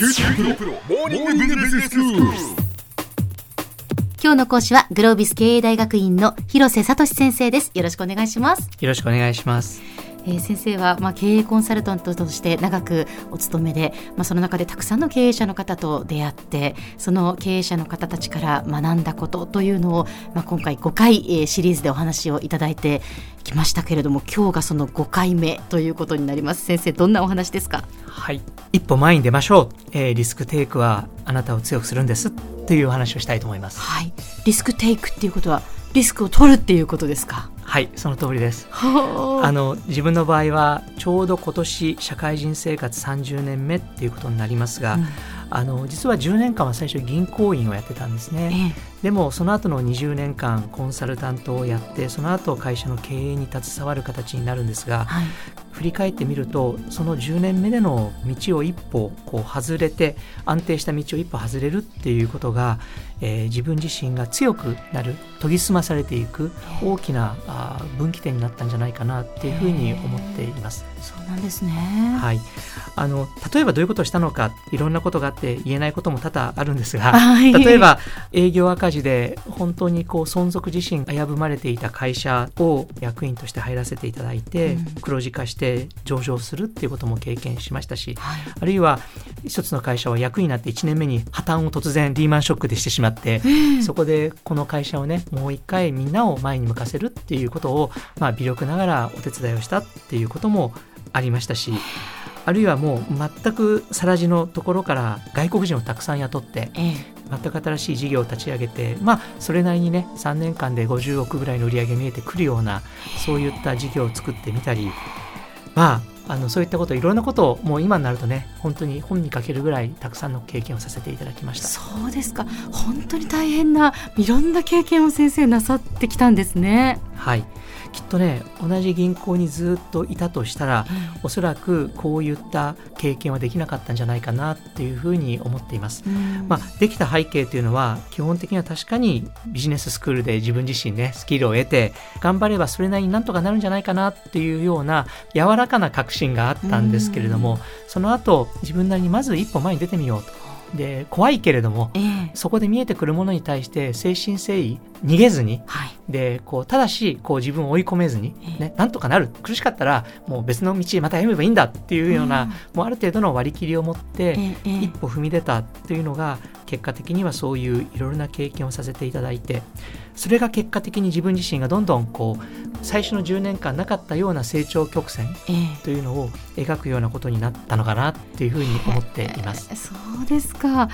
QTPRO モーニングビジネススクール今日の講師はグロービス経営大学院の広瀬聡先生ですよろしくお願いしますよろしくお願いします。えー先生は、まあ、経営コンサルタントとして長くお勤めで、まあ、その中でたくさんの経営者の方と出会ってその経営者の方たちから学んだことというのを、まあ、今回5回、えーシリーズでお話をいただいてきましたけれども今日がその5回目ということになります先生どんなお話ですか？はい。一歩前に出ましょう。えーリスクテイクはあなたを強くするんです。というお話をしたいと思います。はいリスクテイクっていうことはリスクを取るっていうことですか？はい、その通りです。はあの自分の場合はちょうど今年社会人生活30年目っていうことになりますが、うんあの実は10年間は最初銀行員をやってたんですね。えでもその後の20年間コンサルタントをやってその後会社の経営に携わる形になるんですが、はい。振り返ってみるとその10年目での道を一歩こう外れて安定した道を一歩外れるっていうことが、えー自分自身が強くなる研ぎ澄まされていく大きなあー分岐点になったんじゃないかなっていうふうに思っています。そうなんですね。はい、あの例えばどういうことをしたのかいろんなことがあって言えないことも多々あるんですが、はい。例えば営業赤字で本当にこう存続自身危ぶまれていた会社を役員として入らせていただいて、うん。黒字化して上場するっていうことも経験しましたしはい。あるいは一つの会社は役員になって1年目に破綻を突然リーマンショックでしてしまって、そこでこの会社をねもう一回みんなを前に向かせるっていうことを、まあ、微力ながらお手伝いをしたっていうこともありましたしあ。るいはもう全く更地のところから外国人をたくさん雇ってええ全く新しい事業を立ち上げてまあそれなりにね3年間で50億ぐらいの売り上げ見えてくるようなそういった事業を作ってみたりまああのそういったこといろんなことをもう今になるとね本当に本に書けるぐらいたくさんの経験をさせていただきました。そうですか本当に大変ないろんな経験を先生なさってきたんですね。はい、きっとね同じ銀行にずっといたとしたらおそらくこういった経験はできなかったんじゃないかなっていうふうに思っています。うんまあ、できた背景というのは基本的には確かにビジネススクールで自分自身ねスキルを得て頑張ればそれなりになんとかなるんじゃないかなっていうような柔らかな確信があったんですけれどもその後自分なりにまず一歩前に出てみようと。で怖いけれどもええ。そこで見えてくるものに対して誠心誠意逃げずにはい。でこうただしこう自分を追い込めずに、ええ。ね、なんとかなる。苦しかったらもう別の道へまた歩めばいいんだっていうような、うん。もうある程度の割り切りを持って、一歩踏み出たっていうのが結果的にはそういういろいろな経験をさせていただいてそれが結果的に自分自身がどんどんこう最初の10年間なかったような成長曲線ええというのを描くようなことになったのかなっていうふうに思っています。そうですか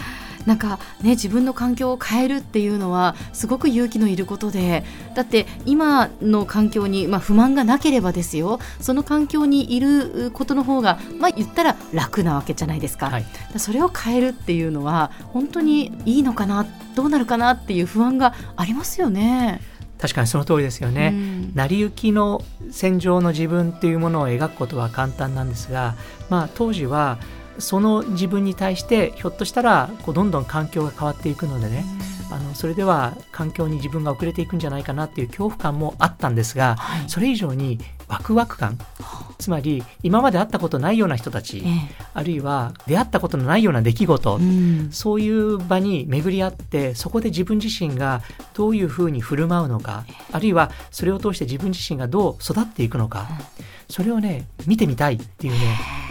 なんかね自分の環境を変えるっていうのはすごく勇気のいることでだって今の環境に、まあ、不満がなければですよその環境にいることの方がまあ言ったら楽なわけじゃないですか,、はいそれを変えるっていうのは本当にいいのかなどうなるかなっていう不安がありますよね。確かにその通りですよね。うん成り行きの戦場の自分っていうものを描くことは簡単なんですが、まあ、当時はその自分に対してひょっとしたらこうどんどん環境が変わっていくのでね、あのそれでは環境に自分が遅れていくんじゃないかなっていう恐怖感もあったんですがはい。それ以上にワクワク感つまり今まで会ったことないような人たちえあるいは出会ったことのないような出来事えうん。そういう場に巡り合ってそこで自分自身がどういうふうに振る舞うのかあるいはそれを通して自分自身がどう育っていくのかそれをね見てみたいっていうね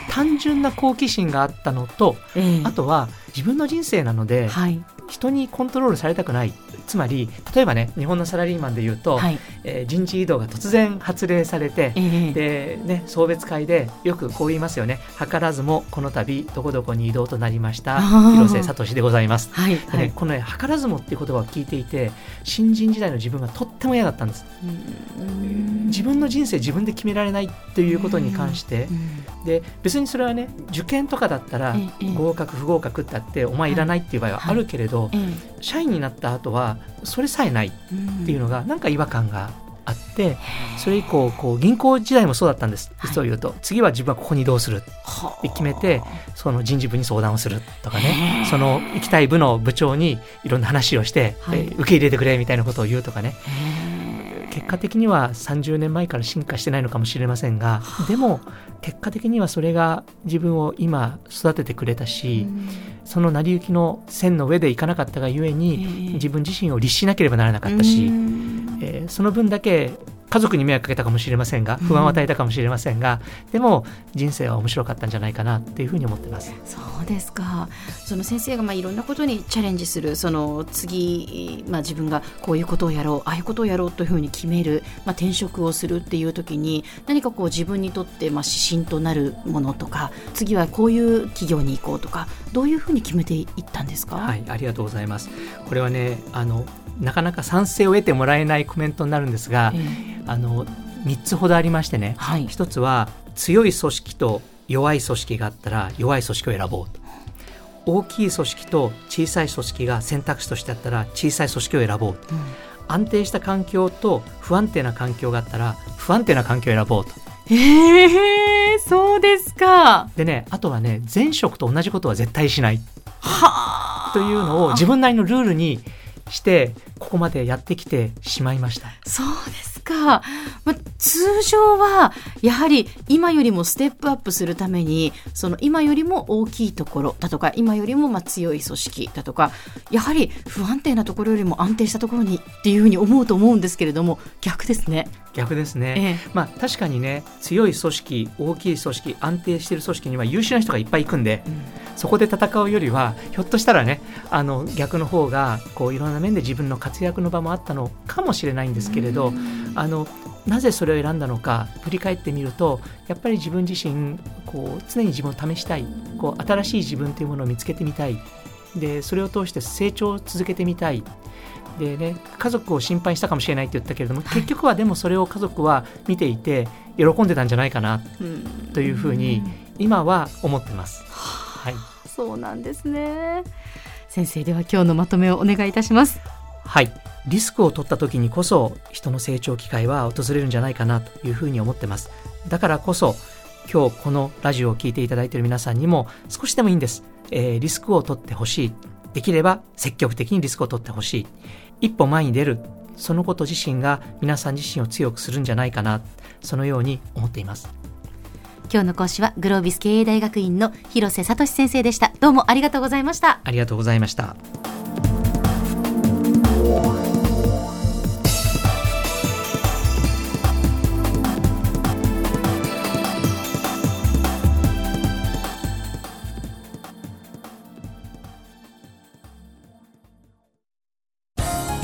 単純な好奇心があったのとええ。あとは自分の人生なのではい人にコントロールされたくない。つまり例えばね日本のサラリーマンで言うと、はい。えー人事異動が突然発令されてええ。でね、送別会でよくこう言いますよね。図らずもこの度どこどこに移動となりました広瀬聡でございます。はいではい。ねこのね図らずもっていう言葉を聞いていて新人時代の自分がとっても嫌だったんです。うん。自分の人生自分で決められないということに関して。うんで別にそれはね受験とかだったら合格不合格ってあってお前いらないっていう場合はあるけれどえ社員になった後はそれさえないっていうのがなんか違和感があってそれ以降こう銀行時代もそうだったんですはい。実を言うと。次は自分はここに移動するはあ。で決めてその人事部に相談をするとかね。その行きたい部の部長にいろんな話をして、はい。で受け入れてくれみたいなことを言うとかね結結果的には30年前から進化してないのかもしれませんがでも結果的にはそれが自分を今育ててくれたし、その成り行きの線の上でいかなかったがゆえに、自分自身を律しなければならなかったし、えー、その分だけ家族に迷惑かけたかもしれませんが不安を与えたかもしれませんが、うん、でも人生は面白かったんじゃないかなっていうふうに思ってます。そうですか。その先生がまあいろんなことにチャレンジするその次、まあ、自分がこういうことをやろうああいうことをやろうというふうに決める、まあ、転職をするっていう時に何かこう自分にとってまあ指針となるものとか次はこういう企業に行こうとかどういうふうに決めていったんですか？はいありがとうございます。これはねあのなかなか賛成を得てもらえないコメントになるんですが、えー、あの3つほどありましてね、はい、1つは強い組織と弱い組織があったら弱い組織を選ぼうと大きい組織と小さい組織が選択肢としてあったら小さい組織を選ぼうと、うん、安定した環境と不安定な環境があったら不安定な環境を選ぼうと。へえそうですか。でねあとはね前職と同じことは絶対しない。はというのを自分なりのルールにしてここまでやってきてしまいました。そうですか、ま、通常はやはり今よりもステップアップするためにその今よりも大きいところだとか今よりもまあ強い組織だとかやはり不安定なところよりも安定したところにっていうふうに思うと思うんですけれども逆ですね。逆ですね、ええ、まあ確かにね強い組織大きい組織安定している組織には優秀な人がいっぱい行くんで、うん、そこで戦うよりはひょっとしたらねあの逆の方がこういろんな面で自分の活躍の場もあったのかもしれないんですけれど、あのなぜそれを選んだのか振り返ってみるとやっぱり自分自身こう常に自分を試したいこう新しい自分というものを見つけてみたい。でそれを通して成長を続けてみたい。でね家族を心配したかもしれないって言ったけれども、結局はでもそれを家族は見ていて喜んでたんじゃないかなというふうに今は思ってます。はい、そうなんですね。先生では今日のまとめをお願いいたします。はいリスクを取った時にこそ人の成長機会は訪れるんじゃないかなというふうに思ってます。だからこそ今日このラジオを聴いていただいている皆さんにも少しでもいいんです、えー、リスクを取ってほしい。できれば積極的にリスクを取ってほしい。一歩前に出る。そのこと自身が皆さん自身を強くするんじゃないかな。そのように思っています。今日の講師はグロービス経営大学院の広瀬聡先生でした。どうもありがとうございました。ありがとうございました